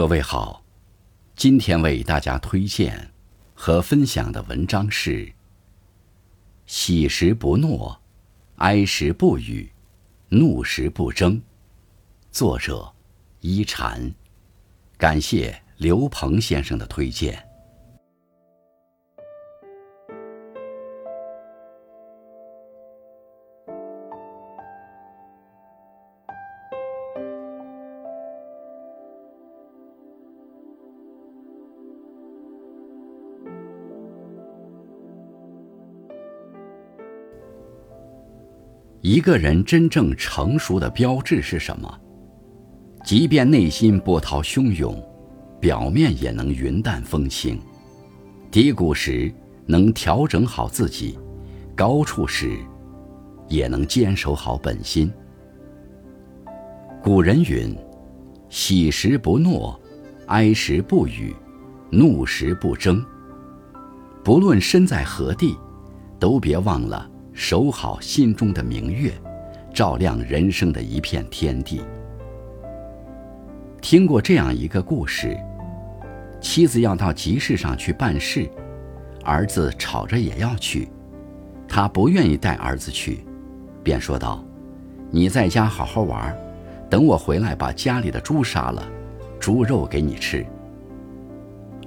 各位好，今天为大家推荐和分享的文章是：喜时不诺，哀时不语，怒时不争。作者：一禅。感谢刘鹏先生的推荐。一个人真正成熟的标志是什么？即便内心波涛汹涌，表面也能云淡风轻；低谷时能调整好自己，高处时也能坚守好本心。古人云：“喜时不诺，哀时不语，怒时不争。”不论身在何地，都别忘了。守好心中的明月，照亮人生的一片天地。听过这样一个故事：妻子要到集市上去办事，儿子吵着也要去，他不愿意带儿子去，便说道：“你在家好好玩，等我回来把家里的猪杀了，猪肉给你吃。”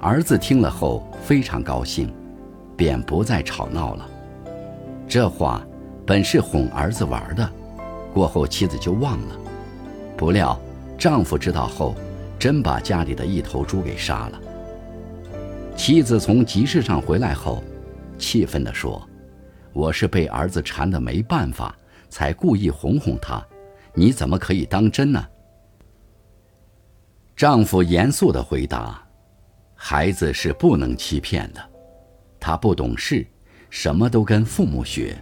儿子听了后非常高兴，便不再吵闹了。这话本是哄儿子玩的，过后妻子就忘了。不料丈夫知道后，真把家里的一头猪给杀了。妻子从集市上回来后，气愤地说：“我是被儿子缠得没办法，才故意哄哄他，你怎么可以当真呢？”丈夫严肃地回答：“孩子是不能欺骗的，他不懂事。”什么都跟父母学，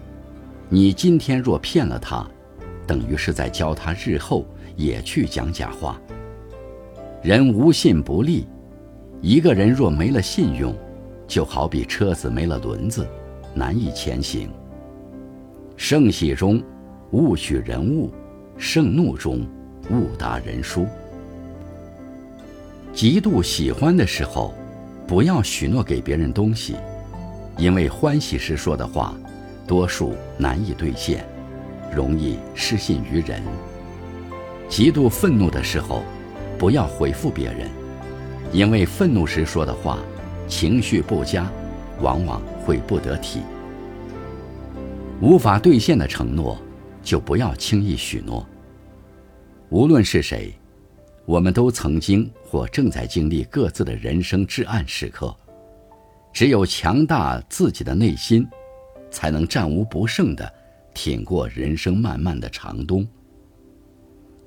你今天若骗了他，等于是在教他日后也去讲假话。人无信不立，一个人若没了信用，就好比车子没了轮子，难以前行。盛喜中，勿许人物；盛怒中，勿达人书。极度喜欢的时候，不要许诺给别人东西。因为欢喜时说的话，多数难以兑现，容易失信于人。极度愤怒的时候，不要回复别人，因为愤怒时说的话，情绪不佳，往往会不得体。无法兑现的承诺，就不要轻易许诺。无论是谁，我们都曾经或正在经历各自的人生至暗时刻。只有强大自己的内心，才能战无不胜地挺过人生漫漫的长冬。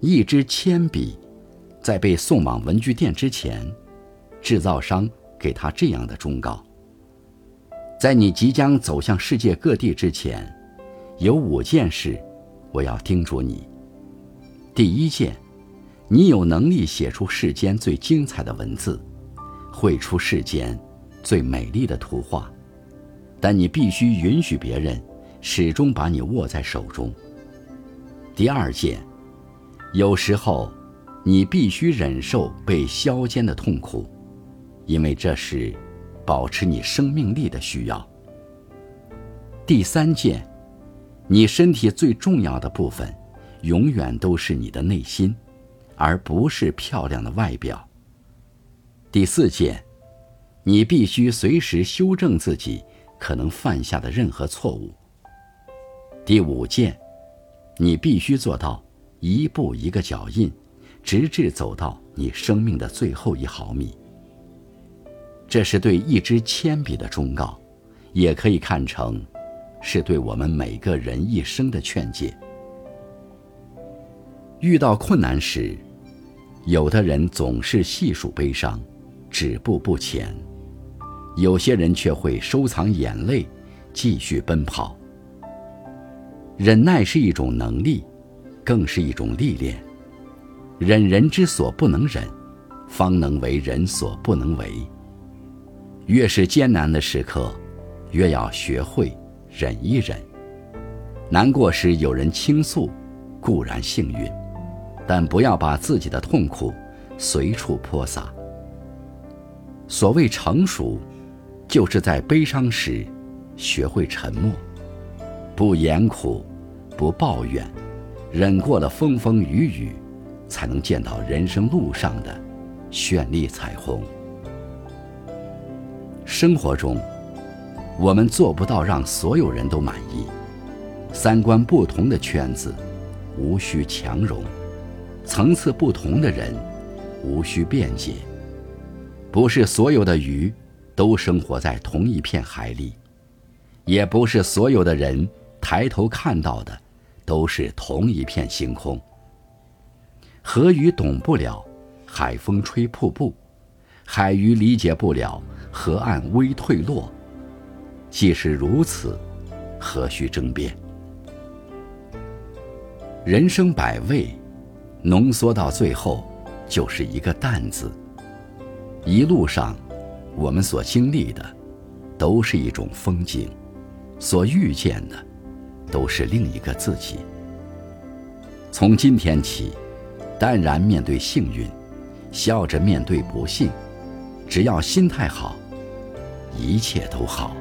一支铅笔，在被送往文具店之前，制造商给他这样的忠告：在你即将走向世界各地之前，有五件事，我要叮嘱你。第一件，你有能力写出世间最精彩的文字，绘出世间。最美丽的图画，但你必须允许别人始终把你握在手中。第二件，有时候你必须忍受被削尖的痛苦，因为这是保持你生命力的需要。第三件，你身体最重要的部分，永远都是你的内心，而不是漂亮的外表。第四件。你必须随时修正自己可能犯下的任何错误。第五件，你必须做到一步一个脚印，直至走到你生命的最后一毫米。这是对一支铅笔的忠告，也可以看成是对我们每个人一生的劝诫。遇到困难时，有的人总是细数悲伤，止步不前。有些人却会收藏眼泪，继续奔跑。忍耐是一种能力，更是一种历练。忍人之所不能忍，方能为人所不能为。越是艰难的时刻，越要学会忍一忍。难过时有人倾诉，固然幸运，但不要把自己的痛苦随处泼洒。所谓成熟，就是在悲伤时，学会沉默，不言苦，不抱怨，忍过了风风雨雨，才能见到人生路上的绚丽彩虹。生活中，我们做不到让所有人都满意，三观不同的圈子，无需强融；层次不同的人，无需辩解。不是所有的鱼都生活在同一片海里，也不是所有的人抬头看到的都是同一片星空。河鱼懂不了海风吹瀑布，海鱼理解不了河岸微退落。既是如此，何须争辩？人生百味，浓缩到最后，就是一个“淡”字。一路上，我们所经历的，都是一种风景；所遇见的，都是另一个自己。从今天起，淡然面对幸运，笑着面对不幸，只要心态好，一切都好。